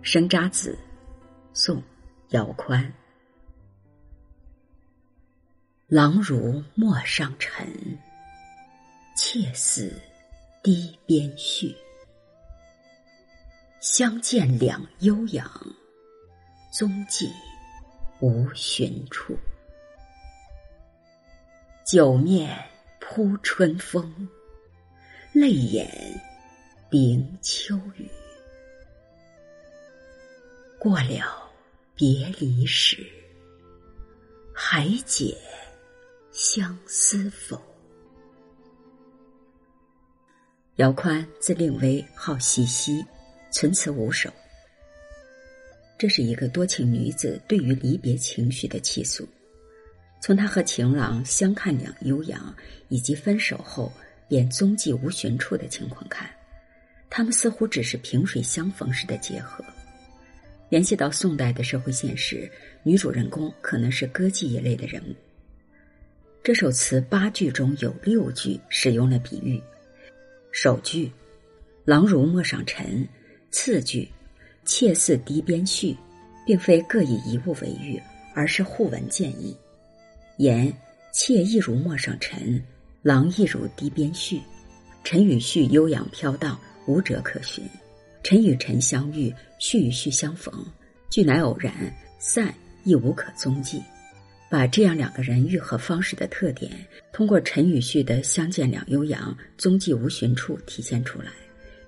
生查子，宋，姚宽。郎如陌上尘，妾似堤边絮。相见两悠扬，踪迹无寻处。酒面扑春风，泪眼凝秋雨。过了别离时，还解相思否？姚宽字令威，号西溪，存词五首。这是一个多情女子对于离别情绪的倾诉。从她和情郎相看两悠扬，以及分手后便踪迹无寻处的情况看，他们似乎只是萍水相逢时的结合。联系到宋代的社会现实，女主人公可能是歌妓一类的人物。这首词八句中有六句使用了比喻。首句“郎如陌上尘”，次句“妾似堤边絮”，并非各以一物为喻，而是互文见义。言妾亦如陌上尘，郎亦如堤边絮。尘与絮悠扬飘荡，无辙可寻。尘与尘相遇，絮与絮相逢，聚乃偶然，散亦无可踪迹。把这样两个人愈合方式的特点，通过陈与旭的相见两悠扬，踪迹无寻处体现出来，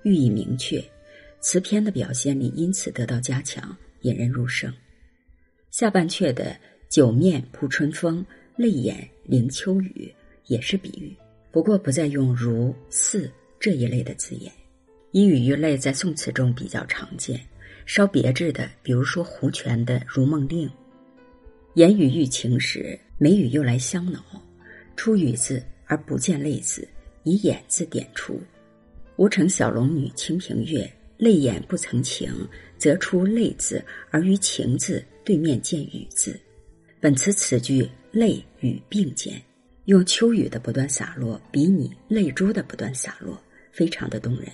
寓意明确，词篇的表现力因此得到加强，引人入胜。下半阙的酒面扑春风，泪眼凝秋雨，也是比喻，不过不再用如似这一类的字眼。以语喻类在宋词中比较常见，稍别致的，比如说胡泉的《如梦令》。言语欲情时，眉宇又来相挠，出语字而不见泪字，以眼字点出。吴城小龙女清平乐，泪眼不曾情，则出泪字，而于情字对面见雨字。本词此句泪雨并见，用秋雨的不断洒落，比拟泪珠的不断洒落，非常的动人。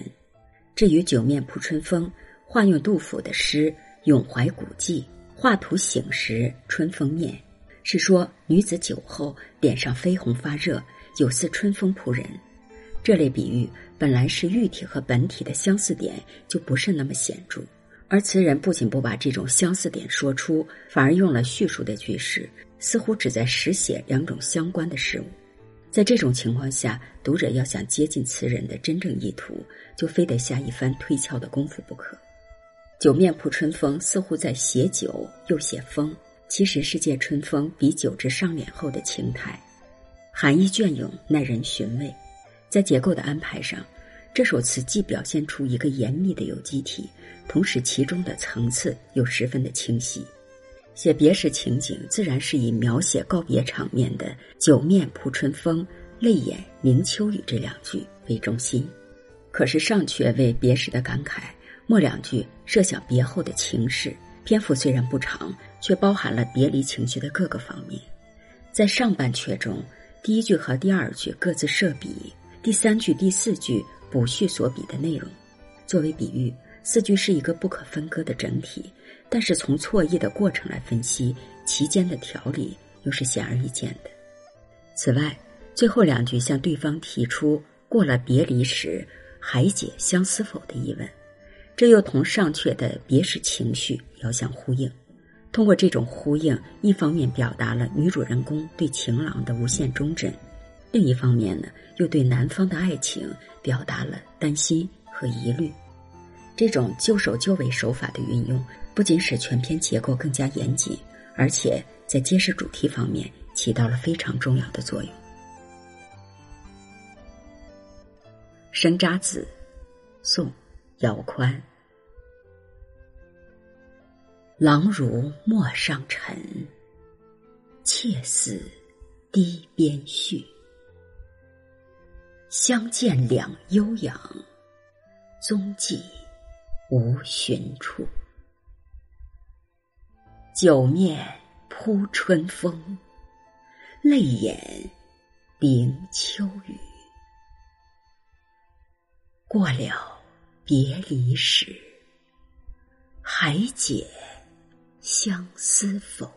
至于九面扑春风，化用杜甫的诗《咏怀古迹》。画图醒时春风面，是说女子酒后脸上绯红发热，有似春风扑人。这类比喻本来是喻体和本体的相似点就不是那么显著，而词人不仅不把这种相似点说出，反而用了叙述的句式，似乎只在实写两种相关的事物。在这种情况下，读者要想接近词人的真正意图，就非得下一番推敲的功夫不可。酒面扑春风，似乎在写酒又写风，其实是借春风比酒至上脸后的情态，含义隽永，耐人寻味。在结构的安排上，这首词既表现出一个严密的有机体，同时其中的层次又十分的清晰。写别时情景，自然是以描写告别场面的“酒面扑春风，泪眼凝秋雨”这两句为中心。可是上阙为别时的感慨。末两句设想别后的情事，篇幅虽然不长，却包含了别离情绪的各个方面。在上半阙中，第一句和第二句各自设笔，第三句、第四句补叙所比的内容。作为比喻，四句是一个不可分割的整体，但是从错译的过程来分析，其间的条理又是显而易见的。此外，最后两句向对方提出“过了别离时，还解相思否”的疑问。这又同上阙的别时情绪遥相呼应，通过这种呼应，一方面表达了女主人公对情郎的无限忠贞，另一方面呢，又对男方的爱情表达了担心和疑虑。这种就首就尾手法的运用，不仅使全篇结构更加严谨，而且在揭示主题方面起到了非常重要的作用。生查子，宋。姚宽，郎如陌上尘，妾似堤边絮。相见两悠扬，踪迹无寻处。酒面扑春风，泪眼凝秋雨。过了。别离时，还解相思否？